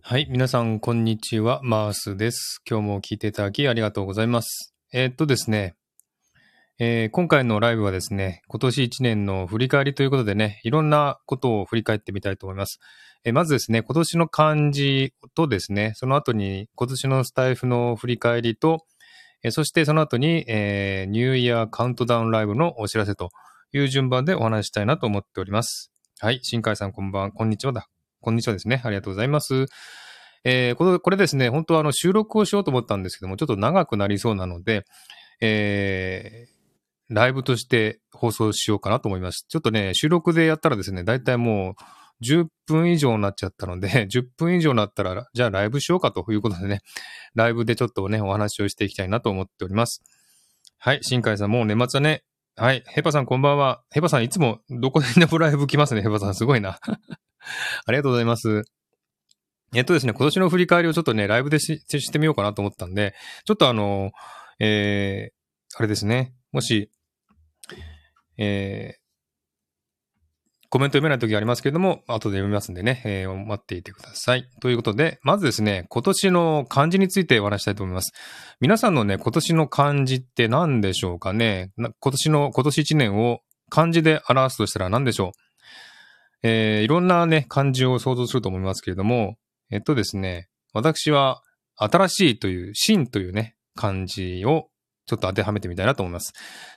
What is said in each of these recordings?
はい。皆さん、こんにちは。マースです。今日も聞いていただきありがとうございます。えーっとですね、えー今回のライブはですね、今年1年の振り返りということでね、いろんなことを振り返ってみたいと思います。えーまずですね、今年の漢字とですね、その後に今年のスタイフの振り返りと、えそしてその後に、えニューイヤーカウントダウンライブのお知らせという順番でお話したいなと思っております。はい。新海さんこんばん、こんにちはだ。こんにちはですね。ありがとうございます。えーこれこれですね、本当はあの収録をしようと思ったんですけども、ちょっと長くなりそうなので、えーライブとして放送しようかなと思います。ちょっとね、収録でやったらですね、だいたいもう10分以上になっちゃったので、10分以上になったら、じゃあライブしようかということでね、ライブでちょっとね、お話をしていきたいなと思っております。はい、新海さん、もう年末はね、はい、ヘパさんこんばんは。ヘパさんいつもどこでもライブ来ますね、ヘパさん。すごいな。ありがとうございます。えっとですね、今年の振り返りをちょっとね、ライブでししてみようかなと思ったんで、ちょっとあの、えー、あれですね、もし、えー、コメント読めない時ありますけれども、後で読みますんでね、えー待っていてください。ということで、まずですね、今年の漢字についてお話したいと思います。皆さんのね、今年の漢字って何でしょうかね？今年の、今年1年を漢字で表すとしたら何でしょう？えーいろんなね、漢字を想像すると思いますけれども、えっとですね、私は、新しいという、新というね、漢字をちょっと当てはめてみたいなと思います。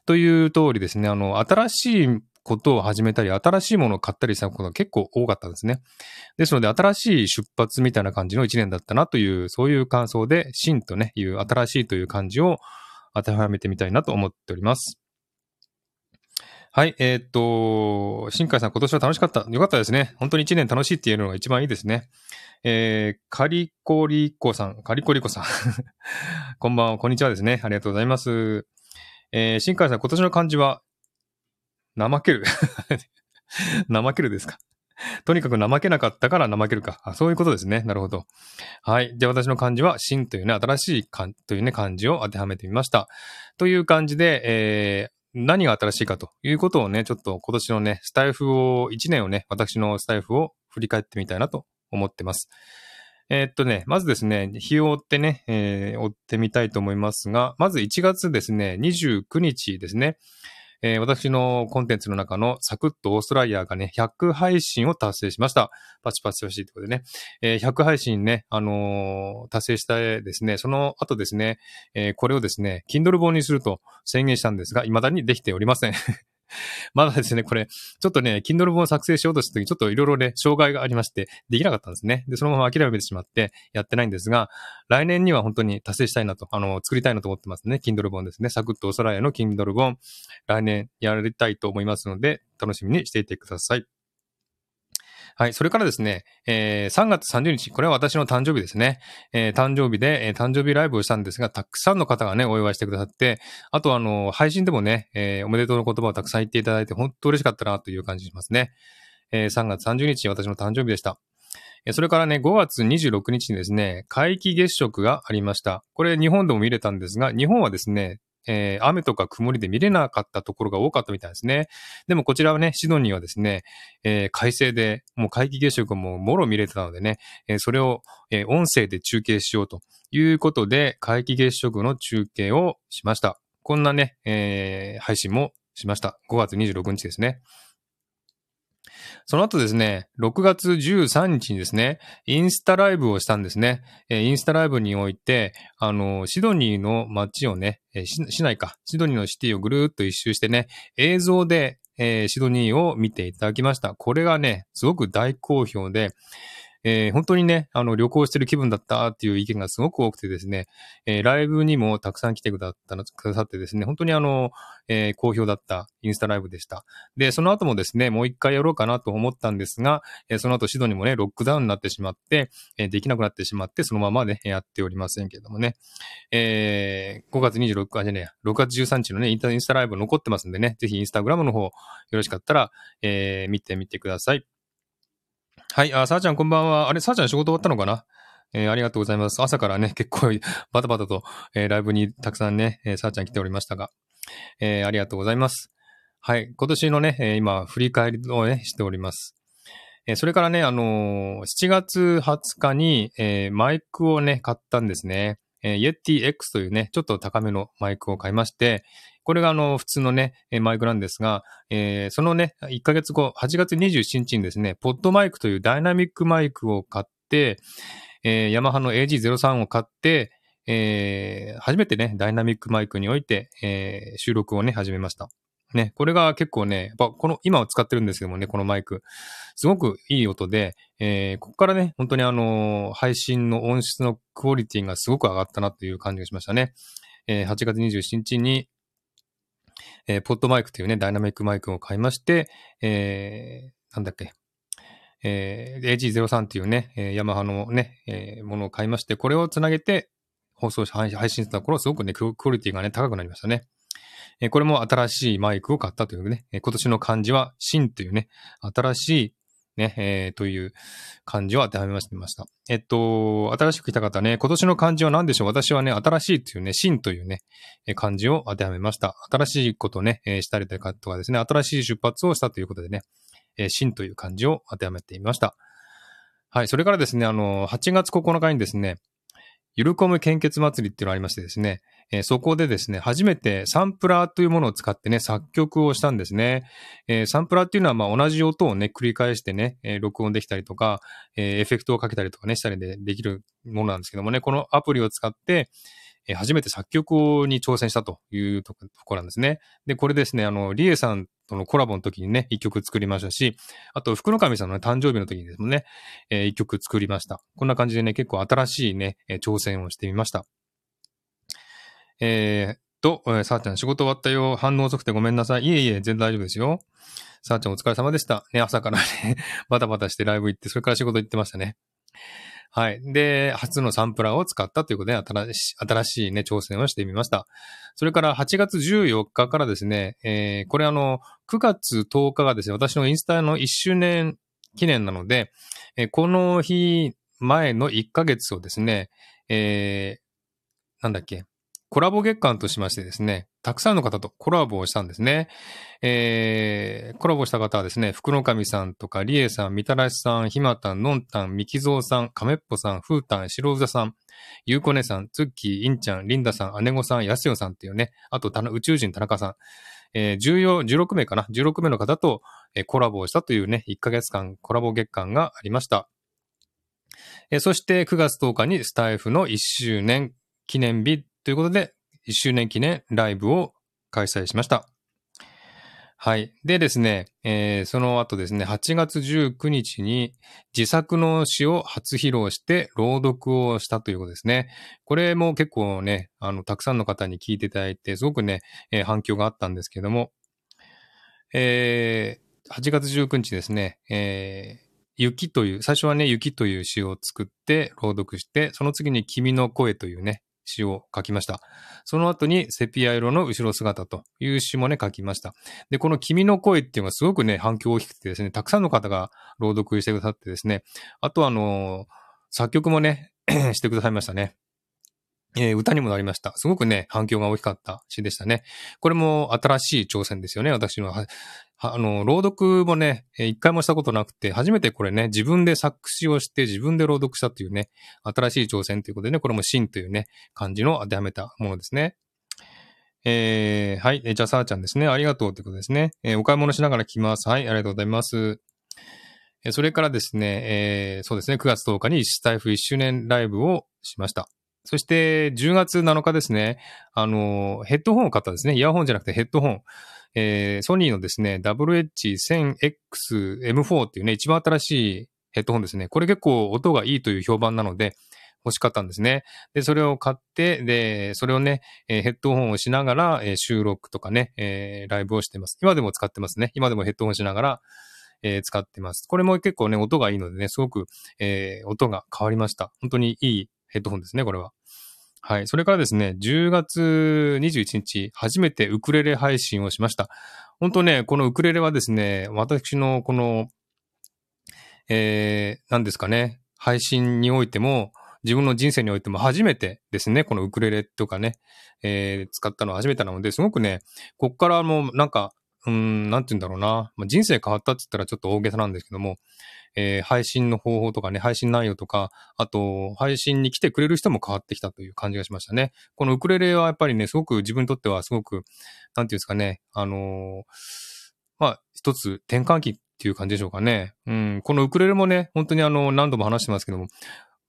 という通りですね、あの、新しいことを始めたり、新しいものを買ったりしたことが結構多かったんですね。ですので、新しい出発みたいな感じの一年だったなという、そういう感想で、新とね、いう新しいという漢字を当てはめてみたいなと思っております。はい、えーっと、新海さん今年は楽しかった。よかったですね。本当に一年楽しいっていうのが一番いいですね。えー、カリコリコさん、カリコリコさん。こんばんは、こんにちはですね。ありがとうございます。えー、新海さん今年の漢字は、怠ける。怠けるですか？とにかく怠けなかったから怠けるか。あ、そういうことですね。なるほど。はい。じゃあ私の漢字は、新というね、新しい漢というね、漢字を当てはめてみました。という感じで、えー、何が新しいかということをね、ちょっと今年のね、スタイフを、1年をね、私のスタイフを振り返ってみたいなと思ってます。えーっとね、まずですね、日を追ってね、えー追ってみたいと思いますが、まず1月ですね、29日ですね、えー私のコンテンツの中のサクッとオーストラリアがね、100配信を達成しました。パチパチ欲しいってことでね、えー100配信ね、あのー達成したですね、その後ですね、えーこれをですね、Kindle 本にすると宣言したんですが、未だにできておりません。まだですね、これ、ちょっとね、Kindle 本を作成しようとした時、ちょっといろいろね、障害がありまして、できなかったんですね。で、そのまま諦めてしまって、やってないんですが、来年には本当に達成したいなと、あの、作りたいなと思ってますね。Kindle 本ですね。サクッとおさらいの Kindle 本、来年やりたいと思いますので、楽しみにしていてください。はい。それからですね、えー3月30日、これは私の誕生日ですね。えー誕生日で、えー誕生日ライブをしたんですが、たくさんの方がね、お祝いしてくださって、あとあの、配信でもね、えーおめでとうの言葉をたくさん言っていただいて、本当嬉しかったなという感じしますね。えー3月30日、私の誕生日でした。それからね、5月26日にですね、皆既月食がありました。これ日本でも見れたんですが、日本はですね、えー雨とか曇りで見れなかったところが多かったみたいですね。でもこちらはね、シドニーはですね、えー快晴で、もう皆既月食ももろ見れてたのでね、えーそれを、え音声で中継しようということで、皆既月食の中継をしました。こんなね、え配信もしました。5月26日ですね。その後ですね、6月13日にですね、インスタライブをしたんですね。えインスタライブにおいて、あの、シドニーの街をね、え市内か、シドニーのシティをぐるーっと一周してね、映像で、えーシドニーを見ていただきました。これがね、すごく大好評で、えー本当にね、あの、旅行してる気分だったっていう意見がすごく多くてですね、えーライブにもたくさん来てくだったくださってですね、本当にあの、えー好評だったインスタライブでした。で、その後もですね、もう一回やろうかなと思ったんですが、えその後シドニーもね、ロックダウンになってしまって、えできなくなってしまって、そのままね、やっておりませんけどもね。え5月26日、あ、じゃね、6月13日のね、インスタライブ残ってますんでね、ぜひインスタグラムの方、よろしかったら、え見てみてください。はい、あ、さあちゃんこんばんは。あれ、さあちゃん仕事終わったのかな？えーありがとうございます。朝からね、結構バタバタと、えーライブにたくさんね、えーさあちゃん来ておりましたが、えーありがとうございます。はい、今年のね、え今、振り返りをね、しております。えそれからね、あのー7月20日に、えマイクをね、買ったんですね。えー、Yeti X というね、ちょっと高めのマイクを買いまして、これがあの、普通のね、マイクなんですが、えーそのね、1ヶ月後、8月27日にですね、ポッドマイクというダイナミックマイクを買って、えーヤマハの AG03 を買って、えー初めてね、ダイナミックマイクにおいて、えー収録をね、始めました。ね、これが結構ね、やっぱこの、今は使ってるんですけどもね、このマイク。すごくいい音で、えーここからね、本当にあのー配信の音質のクオリティがすごく上がったなという感じがしましたね。えー8月27日に、えーポッドマイクというね、ダイナミックマイクを買いまして、えーなんだっけ、えー AG03 っていうね、えーヤマハのね、えーものを買いまして、これをつなげて放送し、配信した頃、すごくね、クオリティがね、高くなりましたね。えーこれも新しいマイクを買ったというね、え今年の漢字は、新というね、新しいね、えーという漢字を当てはめました。えっと、新しく来た方ね、今年の漢字は何でしょう？私はね、新しいというね、新というね、漢字を当てはめました。新しいことね、えーしたりとかですね、新しい出発をしたということでね、えー新という漢字を当てはめてみました。はい、それからですね、あの、8月9日にですね、ゆるコム献血祭りっていうのがありましてですね、えーそこでですね、初めてサンプラーというものを使ってね、作曲をしたんですね。えーサンプラーっていうのは、まあ、同じ音をね、繰り返してね、えー録音できたりとか、えーエフェクトをかけたりとかね、したりでできるものなんですけどもね、このアプリを使って、えー初めて作曲に挑戦したというところなんですね。で、これですね、あの、リエさんとのコラボの時にね、一曲作りましたし、あと、福の神さんの、ね、誕生日の時にですもんね、えー一曲作りました。こんな感じでね、結構新しいね、挑戦をしてみました。えーっと、えーさあちゃん仕事終わったよ。反応遅くてごめんなさい。いえいえ、全然大丈夫ですよ。さあちゃんお疲れ様でした。ね、朝からね、バタバタしてライブ行って、それから仕事行ってましたね。はい。で、初のサンプラーを使ったということで、新しい、新しいね、挑戦をしてみました。それから8月14日からですね、えーこれあの、9月10日がですね、私のインスタの1周年記念なので、えーこの日前の1ヶ月をですね、えーなんだっけ、コラボ月間としましてですね、たくさんの方とコラボをしたんですね。えー、コラボした方はですね、福の神さんとか、リエさん、みたらしさん、ひまたん、のんたん、みきぞうさん、かめっぽさん、ふうたん、しろうざさん、ゆうこねさん、つっきー、いんちゃん、りんださん、姉御さん、やすよさんっていうね、あと宇宙人田中さん、えー、14、16名かな ?16 名の方と、えーコラボをしたというね、1ヶ月間コラボ月間がありました。えーそして9月10日にスタイフの1周年記念日ということで、1周年記念ライブを開催しました。はい。でですね、えーその後ですね、8月19日に自作の詩を初披露して朗読をしたということですね。これも結構ね、あの、たくさんの方に聞いていただいて、すごくね、えー反響があったんですけども、えー8月19日ですね、えー雪という、最初はね、雪という詩を作って朗読して、その次に君の声というね、詩を書きました。その後にセピア色の後ろ姿という詩もね、書きました。で、この君の声っていうのがすごくね、反響大きくてですね、たくさんの方が朗読してくださってですね、あとあの作曲もね、してくださいましたね。えー歌にもなりました。すごくね、反響が大きかった詩でしたね。これも新しい挑戦ですよね、私の。あの、朗読もね、一回もしたことなくて、初めてこれね、自分で作詞をして自分で朗読したというね、新しい挑戦ということでね、これも真というね、漢字の当てはめたものですね。えー、はい。じゃあ、さあちゃんですね。ありがとうということですね。えーお買い物しながら来ます。はい。ありがとうございます。えーそれからですね、えーそうですね、9月10日にスタイフ1周年ライブをしました。そして、10月7日ですね、あの、ヘッドホンを買ったんですね。イヤホンじゃなくてヘッドホン。えーソニーのですね、WH1000XM4 っていうね、一番新しいヘッドホンですね。これ結構音がいいという評判なので、欲しかったんですね。で、それを買って、で、それをね、えヘッドホンをしながら、え収録とかね、えライブをしてます。今でも使ってますね。今でもヘッドホンしながら、え使ってます。これも結構ね、音がいいのでね、すごく、えー音が変わりました。本当にいいヘッドホンですね、これは。はい。それからですね、10月21日、初めてウクレレ配信をしました。本当ね、このウクレレはですね、私のこの、えー、何ですかね、配信においても、自分の人生においても初めてですね、このウクレレとかね、えー使ったのは初めてなので、すごくね、こっからもうなんか、うん、なんて言うんだろうな。まあ、人生変わったって言ったらちょっと大げさなんですけども、えー、配信の方法とかね、配信内容とか、あと、配信に来てくれる人も変わってきたという感じがしましたね。このウクレレはやっぱりね、すごく自分にとってはすごく、なんていうんですかね、あのー、まあ、一つ転換期っていう感じでしょうかね。うん、このウクレレもね、本当にあの、何度も話してますけども、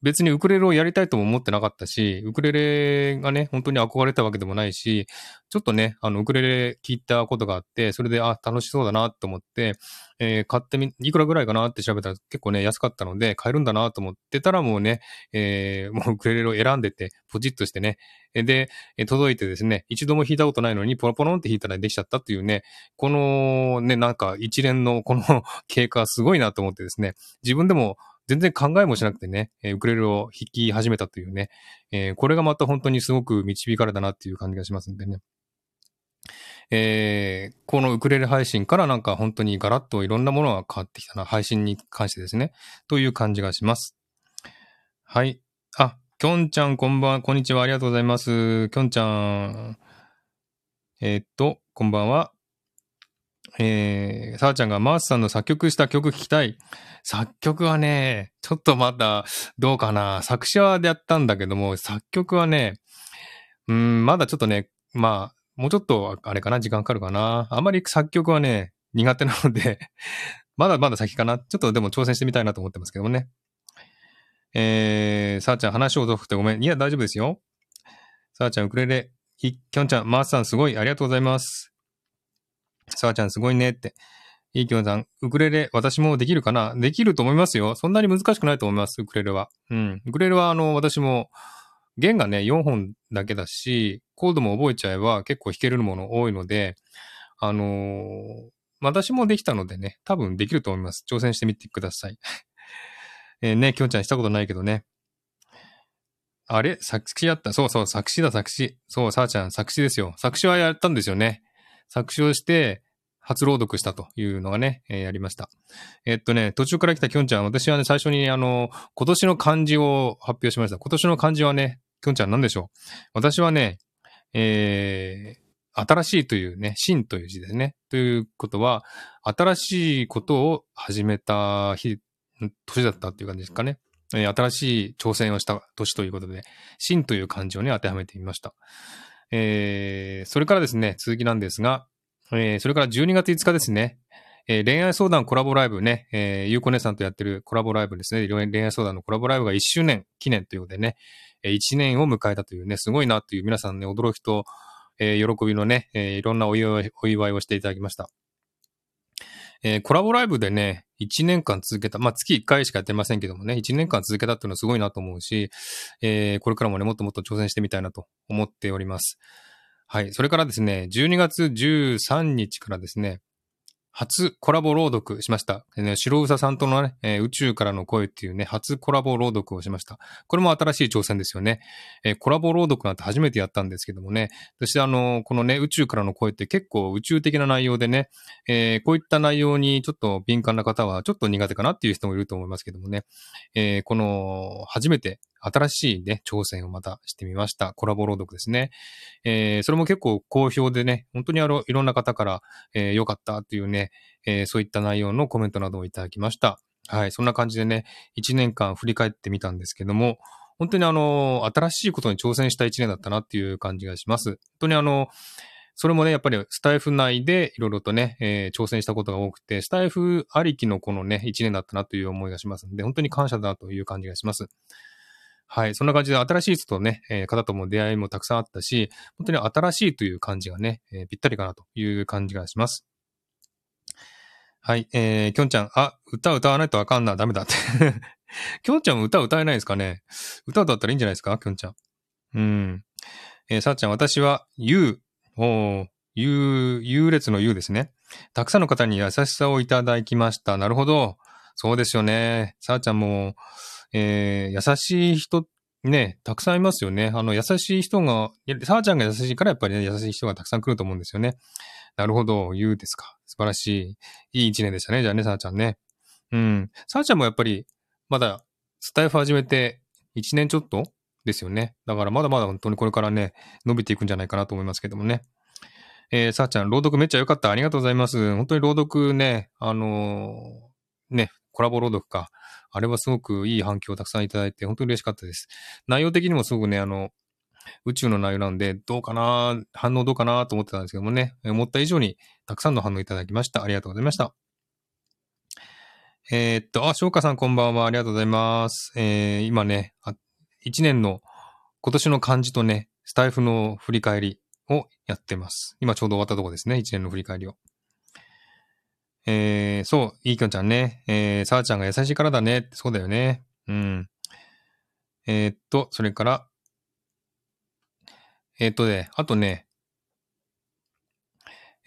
別にウクレレをやりたいとも思ってなかったし、ウクレレがね、本当に憧れたわけでもないし、ちょっとね、あの、ウクレレ聞いたことがあって、それで、あ、楽しそうだなと思って、えー、買ってみ、いくらぐらいかなって調べたら結構ね、安かったので、買えるんだなと思ってたらもうね、えー、もう ウクレレを選んでて、ポチッとしてね、で、届いてですね、一度も弾いたことないのに、ポロポロンって弾いたらできちゃったっていうね、このね、なんか一連のこの 経過すごいなと思ってですね、自分でも全然考えもしなくてね、ウクレレを弾き始めたというね、えー、これがまた本当にすごく導かれたなっていう感じがしますんでね。えー、このウクレレ配信からなんか本当にガラッといろんなものが変わってきたな、配信に関してですね、という感じがします。はい。あ、きょんちゃんこんばん、こんにちは、ありがとうございます。きょんちゃん。えー、っと、こんばんは。えー、さあちゃんがマースさんの作曲した曲聞きたい。作曲はね、ちょっとまだどうかな。作詞はやったんだけども、作曲はね、うん、まだちょっとね、まあ、もうちょっとあれかな、時間かかるかな。あまり作曲はね、苦手なので まだまだ先かな。ちょっとでも挑戦してみたいなと思ってますけどもね。えー、さあちゃん話を遅くてごめん。いや、大丈夫ですよ。さあちゃん、ウクレレ。きょんちゃん、マースさんすごい。ありがとうございます。さあちゃんすごいねって。いいきょんさん、ウクレレ、私もできるかな？できると思いますよ。そんなに難しくないと思います、ウクレレは。うん。ウクレレは、あの、私も、弦がね、4本だけだし、コードも覚えちゃえば結構弾けるもの多いので、あのー、私もできたのでね、多分できると思います。挑戦してみてください。え、ね、きょんちゃんしたことないけどね。あれ？作詞やった？そうそう、作詞だ、作詞。そう、さあちゃん、作詞ですよ。作詞はやったんですよね。作詞をして、初朗読したというのがね、えー、やりました。えー、っとね、途中から来たきょんちゃん、私はね、最初にあの、今年の漢字を発表しました。今年の漢字はね、きょんちゃん何でしょう？私はね、えー、新しいというね、新という字ですね。ということは、新しいことを始めた日、年だったっていう感じですかね。えー、新しい挑戦をした年ということで、新という漢字をね、当てはめてみました。えー、それからですね、続きなんですが、えー、それから12月5日ですね、えー、恋愛相談コラボライブね、えー、ゆうこ姉さんとやってるコラボライブですね、恋愛相談のコラボライブが1周年記念ということでね、えー、1年を迎えたというね、すごいなという皆さんね、驚きと、えー、喜びのね、えー、いろんなお祝いお祝いをしていただきました。えー、コラボライブでね、1年間続けた、まあ、月1回しかやってませんけどもね、1年間続けたっていうのはすごいなと思うし、えー、これからもね、もっともっと挑戦してみたいなと思っております。はい。それからですね、12月13日からですね、初コラボ朗読しました。ね、白うささんとのね、えー、宇宙からの声っていうね、初コラボ朗読をしました。これも新しい挑戦ですよね。えー、コラボ朗読なんて初めてやったんですけどもね、そしてあの、このね、宇宙からの声って結構宇宙的な内容でね、えー、こういった内容にちょっと敏感な方はちょっと苦手かなっていう人もいると思いますけどもね、えこの、初めて新しいね、挑戦をまたしてみました。コラボ朗読ですね。えー、それも結構好評でね、本当にあの、いろんな方から、えー、良かったっていうね、えー、そういった内容のコメントなどをいただきました。はい、そんな感じでね、一年間振り返ってみたんですけども、本当にあの、新しいことに挑戦した一年だったなっていう感じがします。本当にあの、それもね、やっぱりスタイフ内でいろいろとね、えー、挑戦したことが多くて、スタイフありきのこのね、一年だったなという思いがしますので、本当に感謝だなという感じがします。はい。そんな感じで新しい人とね、えー、方とも出会いもたくさんあったし、本当に新しいという感じがね、えー、ぴったりかなという感じがします。はい。えー、きょんちゃん、あ、歌歌わないとわかんな、ダメだって きょんちゃんも歌歌えないですかね？歌歌ったらいいんじゃないですか？きょんちゃん。うん。えー、さっちゃん、私は、ゆう、お優、優劣の優ですね。たくさんの方に優しさをいただきました。なるほど。そうですよね。さあちゃんも、えー、優しい人、ね、たくさんいますよね。あの、優しい人が、さあちゃんが優しいからやっぱりね、優しい人がたくさん来ると思うんですよね。なるほど、言うですか。素晴らしい、いい一年でしたね。じゃあね、さあちゃんね。うん。さあちゃんもやっぱり、まだ、スタイフ始めて1年ちょっとですよね。だからまだまだ本当にこれからね、伸びていくんじゃないかなと思いますけどもね。えー、さあちゃん、朗読めっちゃ良かった。ありがとうございます。本当に朗読ね、あのー、ね、コラボ朗読か。あれはすごくいい反響をたくさんいただいて、本当に嬉しかったです。内容的にもすごくね、あの、宇宙の内容なんで、どうかな反応どうかなと思ってたんですけどもね、思った以上にたくさんの反応いただきました。ありがとうございました。えー、っと、あ、翔歌さんこんばんは。ありがとうございます。えー、今ね、1年の今年の漢字とね、スタイフの振り返りをやってます。今ちょうど終わったとこですね。1年の振り返りを。えー、そう、いいきょんちゃんね。えー、さあちゃんが優しいからだね。そうだよね。うん。えー、っと、それから、えー、っとね、あとね、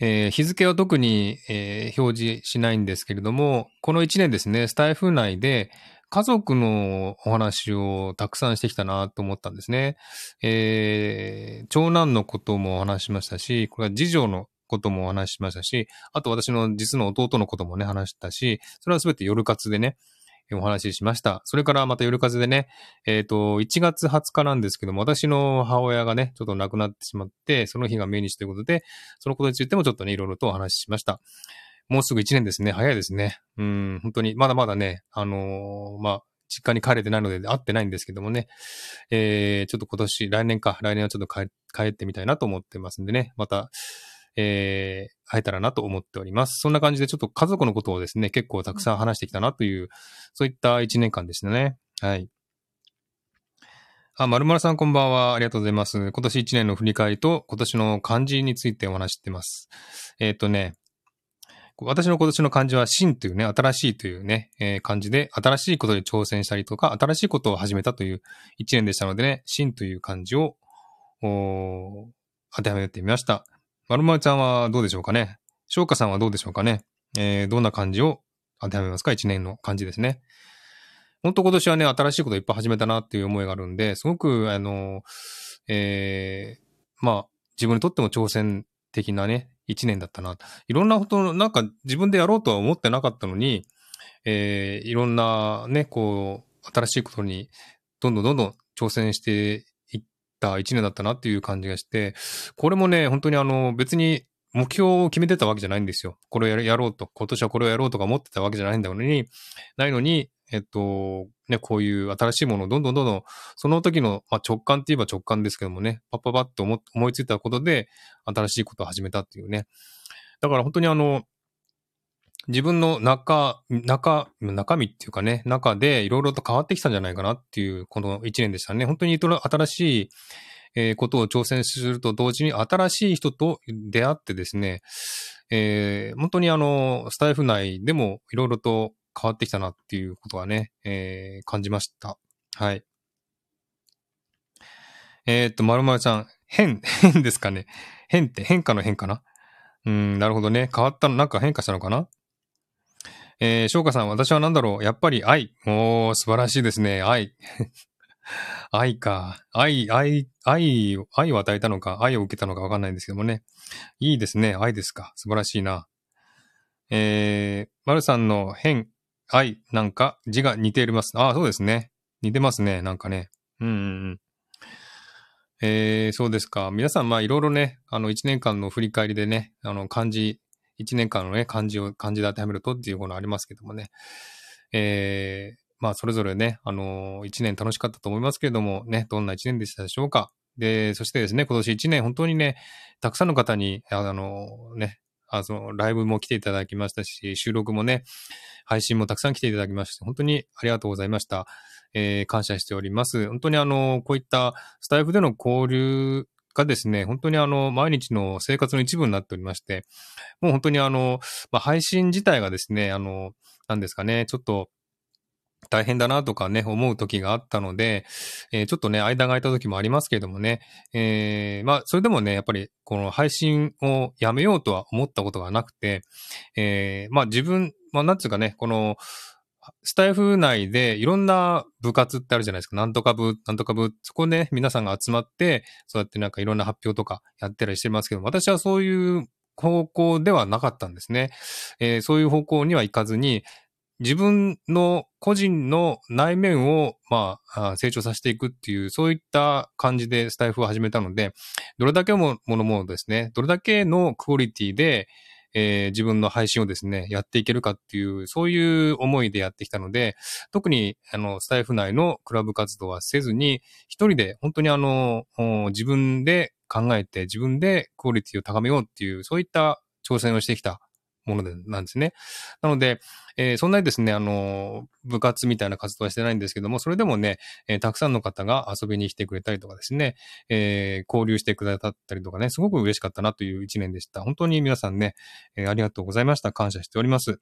えー、日付は特に、えー、表示しないんですけれども、この1年ですね、スタイフ内で家族のお話をたくさんしてきたなと思ったんですね。えー、長男のこともお話しましたし、これは次女のこともお話ししましたし、あと私の実の弟のこともね、話したし、それはすべて夜活でね、お話ししました。それからまた夜風でね、えっ、ー、と、1月20日なんですけども、私の母親がね、ちょっと亡くなってしまって、その日が命日ということで、そのことについてもちょっとね、いろいろとお話ししました。もうすぐ1年ですね。早いですね。うん、本当に、まだまだね、あのー、まあ、実家に帰れてないので会ってないんですけどもね、えー、ちょっと今年、来年か、来年はちょっと帰帰ってみたいなと思ってますんでね、また、えー、会えたらなと思っております。そんな感じでちょっと家族のことをですね、結構たくさん話してきたなという、そういった一年間でしたね。はい。あ、まるまるさんこんばんは。ありがとうございます。今年一年の振り返りと今年の漢字についてお話してます。えっ、ー、とね、私の今年の漢字は新というね、新しいというね、えー、漢字で、新しいことに挑戦したりとか、新しいことを始めたという一年でしたのでね、新という漢字を、当てはめてみました。まるまるちゃんはどうでしょうかね？翔歌さんはどうでしょうかね？えー、どんな漢字を当てはめますか？一年の漢字ですね。本当今年はね、新しいこといっぱい始めたなっていう思いがあるんで、すごく、あの、えー、まあ、自分にとっても挑戦的なね、一年だったな。いろんなこと、なんか自分でやろうとは思ってなかったのに、えー、いろんなね、こう、新しいことに、どんどんどんどん挑戦してた一年だったなっていう感じがして、これもね、本当にあの、別に目標を決めてたわけじゃないんですよ。これをやろうと、今年はこれをやろうとか思ってたわけじゃないんだのに、ないのに、えっと、ね、こういう新しいものをどんどんどんどん、その時の、まあ、直感って言えば直感ですけどもね、パッパパッと思いついたことで、新しいことを始めたっていうね。だから本当にあの、自分の中、中、中身っていうかね、中でいろいろと変わってきたんじゃないかなっていう、この一年でしたね。本当に新しい、え、ことを挑戦すると同時に新しい人と出会ってですね、えー、本当にあの、スタイフ内でもいろいろと変わってきたなっていうことはね、えー、感じました。はい。えー、っと、まるまるちゃん、変、変ですかね。変って変化の変かな？うん、なるほどね。変わったの、なんか変化したのかな？えー、翔歌さん、私は何だろう？やっぱり愛。おー、素晴らしいですね。愛。愛か。愛、愛、愛、愛を与えたのか、愛を受けたのかわかんないんですけどもね。いいですね。愛ですか。素晴らしいな。えー、丸さんの変、愛、なんか字が似ています。ああ、そうですね。似てますね。なんかね。うんうん。えー、そうですか。皆さん、まあ、いろいろね、あの、一年間の振り返りでね、あの、漢字、一年間のね、漢字を、漢字で当てはめるとっていうものありますけどもね。えー、まあ、それぞれね、あのー、一年楽しかったと思いますけれども、ね、どんな一年でしたでしょうか。で、そしてですね、今年一年本当にね、たくさんの方に、あのー、ね、あその、ライブも来ていただきましたし、収録もね、配信もたくさん来ていただきまして、本当にありがとうございました。えー、感謝しております。本当にあの、こういったスタイフでの交流がですね、本当にあの、毎日の生活の一部になっておりまして、もう本当にあの、まあ、配信自体がですね、あの、なんですかね、ちょっと、大変だなとかね、思う時があったので、えー、ちょっとね、間が空いた時もありますけれどもね、えー、まあ、それでもね、やっぱり、この配信をやめようとは思ったことがなくて、えー、まあ自分、まあなんつうかね、この、スタイフ内でいろんな部活ってあるじゃないですか。なんとか部、なんとか部。そこで、ね、皆さんが集まって、そうやってなんかいろんな発表とかやってたりしてますけど、私はそういう方向ではなかったんですね。えー、そういう方向には行かずに、自分の個人の内面を、まあ、成長させていくっていう、そういった感じでスタイフを始めたので、どれだけものもですね、どれだけのクオリティで、えー、自分の配信をですね、やっていけるかっていう、そういう思いでやってきたので、特に、あの、スタイフ内のクラブ活動はせずに、一人で本当にあの、自分で考えて、自分でクオリティを高めようっていう、そういった挑戦をしてきたものでなんですね。なので、えー、そんなにですね、あの、部活みたいな活動はしてないんですけども、それでもね、えー、たくさんの方が遊びに来てくれたりとかですね、えー、交流してくださったりとかね、すごく嬉しかったなという一年でした。本当に皆さんね、えありがとうございました。感謝しております。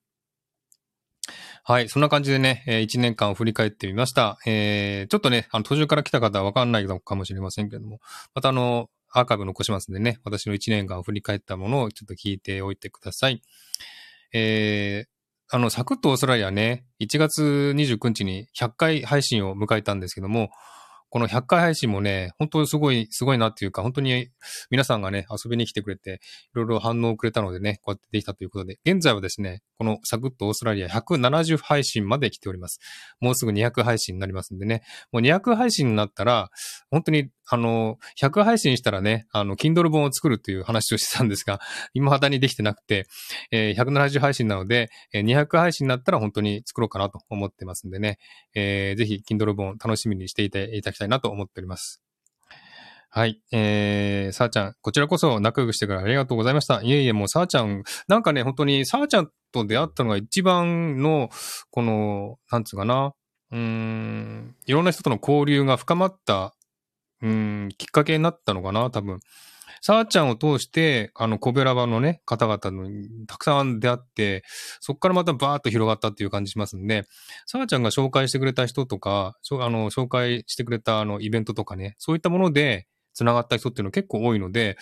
はい。そんな感じでね、えー、1年間を振り返ってみました。えー、ちょっとね、あの、途中から来た方はわかんないかもしれませんけども、またあの、アーカイブ残しますんでね、私の1年間を振り返ったものをちょっと聞いておいてください。えー、あの、サクッとオーストラリアね、1月29日に100回配信を迎えたんですけども、この100回配信もね、本当にすごい、すごいなっていうか、本当に皆さんがね、遊びに来てくれて、いろいろ反応をくれたのでね、こうやってできたということで、現在はですね、このサクッとオーストラリア170配信まで来ております。もうすぐ200配信になりますんでね、もう200配信になったら、本当にあの、100配信したらね、あの、Kindle 本を作るっていう話をしてたんですが、今肌にできてなくて、えー、170配信なので、えー、200配信になったら本当に作ろうかなと思ってますんでね、えー、ぜひ Kindle 本楽しみにしていただきたいなと思っております。はい。えー、さあちゃん、こちらこそ仲良くしてからありがとうございました。いえいえ、もうさあちゃん、なんかね、本当にさあちゃんと出会ったのが一番の、この、なんつうかな、うーん、いろんな人との交流が深まったうん、きっかけになったのかな、多分。さあちゃんを通して、あの、コベラバのね、方々のたくさん出会って、そこからまたバーッと広がったっていう感じしますんで、さあちゃんが紹介してくれた人とか、あの、紹介してくれたあの、イベントとかね、そういったもので、繋がった人っていうのは結構多いので、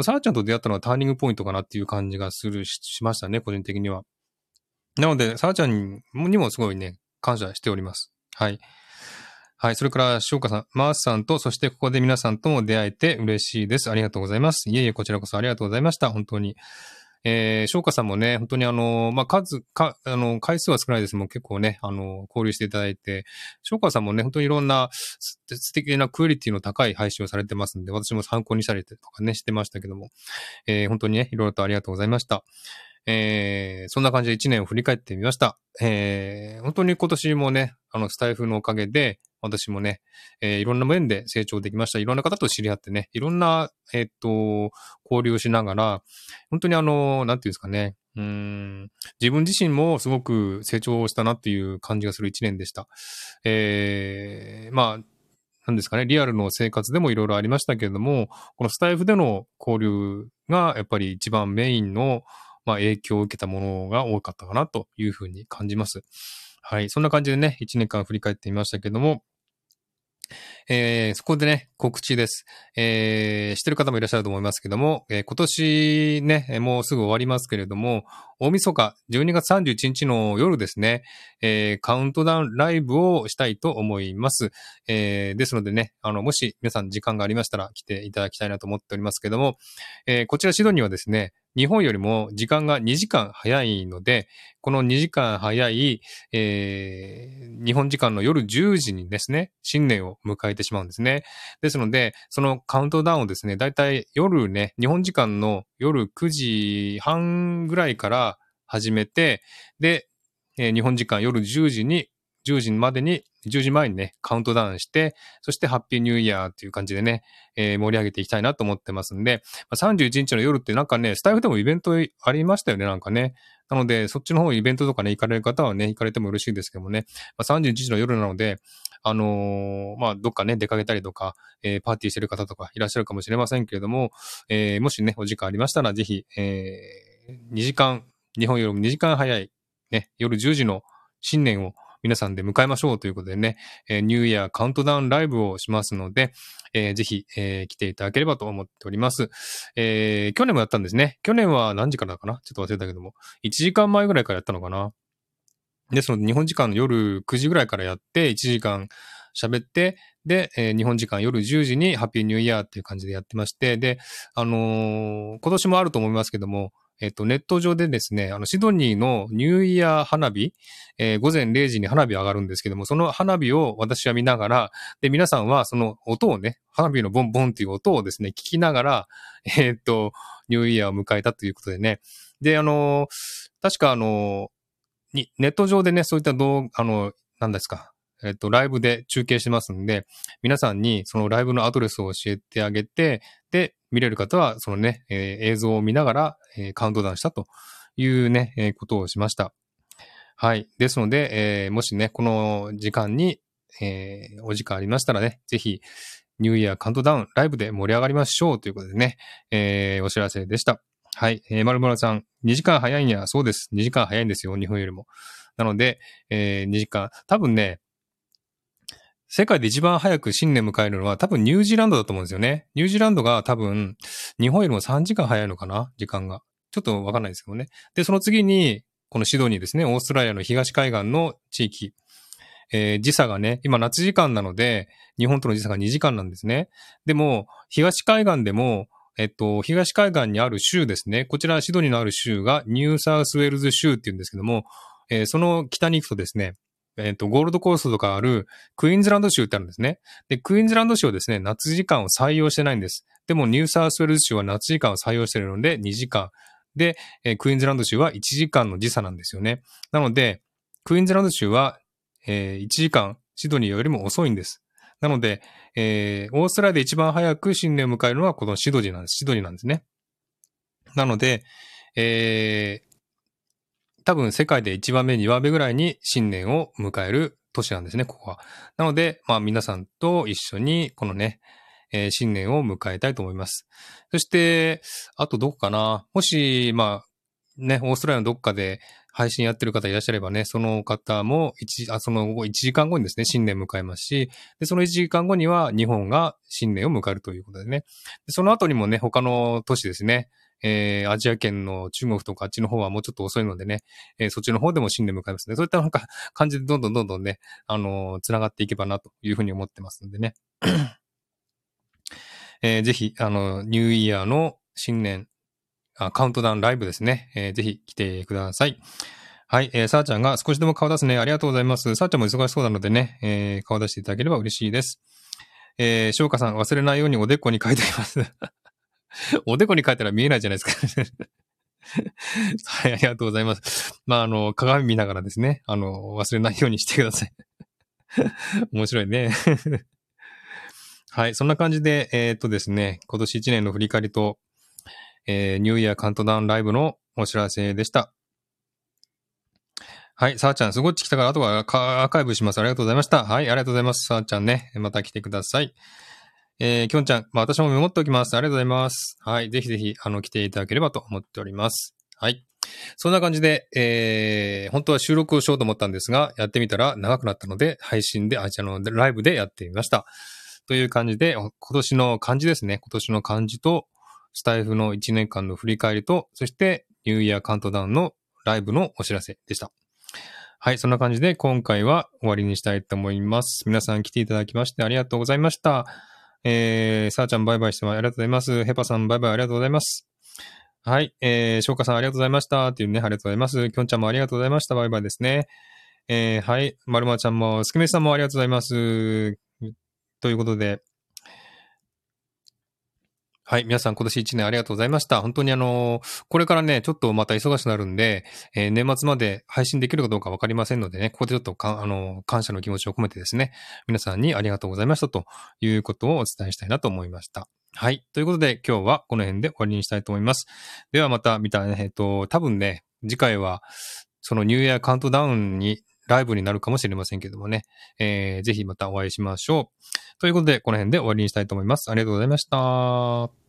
さあちゃんと出会ったのはターニングポイントかなっていう感じがするし、しましたね、個人的には。なので、さあちゃんにもすごいね、感謝しております。はい。はい。それから、翔歌さん、マースさんと、そしてここで皆さんとも出会えて嬉しいです。ありがとうございます。いえいえ、こちらこそありがとうございました。本当に。えー、翔歌さんもね、本当にあの、まあ、数、か、あの、回数は少ないですもん、結構ね、あの、交流していただいて、翔歌さんもね、本当にいろんな素敵なクオリティの高い配信をされてますんで、私も参考にされてとかね、してましたけども、えー、本当にね、いろいろとありがとうございました。えー、そんな感じで一年を振り返ってみました。えー、本当に今年もね、あの、スタイフのおかげで、私もね、えー、いろんな面で成長できました。いろんな方と知り合ってね、いろんな、えー、っと、交流しながら、本当にあの、なんていうんですかね、うん、自分自身もすごく成長したなっていう感じがする一年でした。えー、まあ、なんですかね、リアルの生活でもいろいろありましたけれども、このスタイフでの交流がやっぱり一番メインの、まあ、影響を受けたものが多かったかなというふうに感じます。はい。そんな感じでね、一年間振り返ってみましたけども、えー、そこでね、告知です。えー、知ってる方もいらっしゃると思いますけども、えー、今年ね、もうすぐ終わりますけれども、大晦日、12月31日の夜ですね、えー、カウントダウンライブをしたいと思います。えー、ですのでね、あの、もし皆さん時間がありましたら来ていただきたいなと思っておりますけども、えー、こちらシドニーはですね、日本よりも時間が2時間早いので、この2時間早い、えー、日本時間の夜10時にですね、新年を迎えてしまうんですね。ですので、そのカウントダウンをですね、だいたい夜ね、日本時間の夜9時半ぐらいから始めて、で、えー、日本時間夜10時に、10時までに、10時前にね、カウントダウンして、そしてハッピーニューイヤーっていう感じでね、えー、盛り上げていきたいなと思ってますんで、まあ、31日の夜ってなんかね、スタイフでもイベントありましたよね、なんかね。なので、そっちの方イベントとかね、行かれる方はね、行かれても嬉しいですけどもね、まあ、31日の夜なので、あのー、まあ、どっかね、出かけたりとか、えー、パーティーしてる方とかいらっしゃるかもしれませんけれども、えー、もしね、お時間ありましたら、ぜひ、えー、2時間、日本よりも2時間早い、ね、夜10時の新年を皆さんで迎えましょうということでね、えー、ニューイヤーカウントダウンライブをしますので、えー、ぜひ、えー、来ていただければと思っております。えー、去年もやったんですね。去年は何時からかな？ちょっと忘れたけども、1時間前ぐらいからやったのかな？ですので、日本時間の夜9時ぐらいからやって、1時間喋って、で、えー、日本時間夜10時にハッピーニューイヤーっていう感じでやってまして、で、あのー、今年もあると思いますけども、えっと、ネット上でですね、あの、シドニーのニューイヤー花火、えー、午前0時に花火上がるんですけども、その花火を私は見ながら、で、皆さんはその音をね、花火のボンボンっていう音をですね、聞きながら、えー、っと、ニューイヤーを迎えたということでね。で、あの、確かあの、に、ネット上でね、そういった動画、あの、何ですか、えっと、ライブで中継しますんで、皆さんにそのライブのアドレスを教えてあげて、で、見れる方は、そのね、えー、映像を見ながら、えー、カウントダウンしたというね、えー、ことをしました。はい。ですので、えー、もしね、この時間に、えー、お時間ありましたらね、ぜひ、ニューイヤーカウントダウンライブで盛り上がりましょうということでね、えー、お知らせでした。はい。えー、丸村さん、2時間早いんや、そうです。2時間早いんですよ、日本よりも。なので、えー、2時間、多分ね、世界で一番早く新年迎えるのは多分ニュージーランドだと思うんですよね。ニュージーランドが多分日本よりも3時間早いのかな？時間が。ちょっとわかんないですけどね。で、その次に、このシドニーですね、オーストラリアの東海岸の地域。えー、時差がね、今夏時間なので、日本との時差が2時間なんですね。でも、東海岸でも、えっと、東海岸にある州ですね。こちら、シドニーのある州がニューサウスウェールズ州って言うんですけども、えー、その北に行くとですね、えっ、ー、と、ゴールドコーストとかあるクイーンズランド州ってあるんですね。で、クイーンズランド州はですね、夏時間を採用してないんです。でも、ニューサースウェルズ州は夏時間を採用してるので、2時間。で、えー、クイーンズランド州は1時間の時差なんですよね。なので、クイーンズランド州は、えー、1時間、シドニーよりも遅いんです。なので、えー、オーストラリアで一番早く新年を迎えるのはこのシドニーなんです。シドニーなんですね。なので、え多分世界で1番目、2番目ぐらいに新年を迎える年なんですね、ここは。なので、まあ皆さんと一緒にこのね、えー、新年を迎えたいと思います。そして、あとどこかな？もし、まあ、ね、オーストラリアのどっかで配信やってる方いらっしゃればね、その方も1、あ、その1時間後にですね、新年迎えますし、で、その1時間後には日本が新年を迎えるということでね。でその後にもね、他の都市ですね、えー、アジア圏の中国とかあっちの方はもうちょっと遅いのでね、えー、そっちの方でも新年迎えますね。そういったなんか感じでどんどんどんどんね、あのー、繋がっていけばなというふうに思ってますんでね。えー、ぜひ、あの、ニューイヤーの新年あ、カウントダウンライブですね。えー、ぜひ来てください。はい、えー、さーちゃんが少しでも顔出すね。ありがとうございます。さーちゃんも忙しそうなのでね、えー、顔出していただければ嬉しいです。えー、しょうかさん忘れないようにおでっこに書いてあります。おでこに書いたら見えないじゃないですか はい、ありがとうございます。まあ、あの、鏡見ながらですね、あの、忘れないようにしてください。面白いね。はい、そんな感じで、えー、っとですね、今年1年の振り返りと、えー、ニューイヤーカウントダウンライブのお知らせでした。はい、さあちゃん、すごい来たから、あとはアーカイブします。ありがとうございました。はい、ありがとうございます。さあちゃんね、また来てください。えー、きょんちゃん、まあ、私もメモっておきます。ありがとうございます。はい。ぜひぜひ、あの、来ていただければと思っております。はい。そんな感じで、えー、本当は収録をしようと思ったんですが、やってみたら長くなったので、配信で、あ、じゃの、ライブでやってみました。という感じで、今年の漢字ですね。今年の漢字と、スタイフの1年間の振り返りと、そして、ニューイヤーカウントダウンのライブのお知らせでした。はい、そんな感じで今回は終わりにしたいと思います。皆さん来ていただきましてありがとうございました。えー、さあちゃんバイバイしてもありがとうございます。ヘパさんバイバイありがとうございます。はい。えー、翔かさんありがとうございました。っていうね、ありがとうございます。きょんちゃんもありがとうございました。バイバイですね。えー、はい。まるまちゃんも、すくめさんもありがとうございます。ということで、はい。皆さん今年1年ありがとうございました。本当にあの、これからね、ちょっとまた忙しくなるんで、えー、年末まで配信できるかどうかわかりませんのでね、ここでちょっとか、あの、感謝の気持ちを込めてですね、皆さんにありがとうございましたということをお伝えしたいなと思いました。はい。ということで今日はこの辺で終わりにしたいと思います。ではまた見たね、えっと、多分ね、次回はそのニューイヤーカウントダウンにライブになるかもしれませんけどもね、えー、ぜひまたお会いしましょう。ということで、この辺で終わりにしたいと思います。ありがとうございました。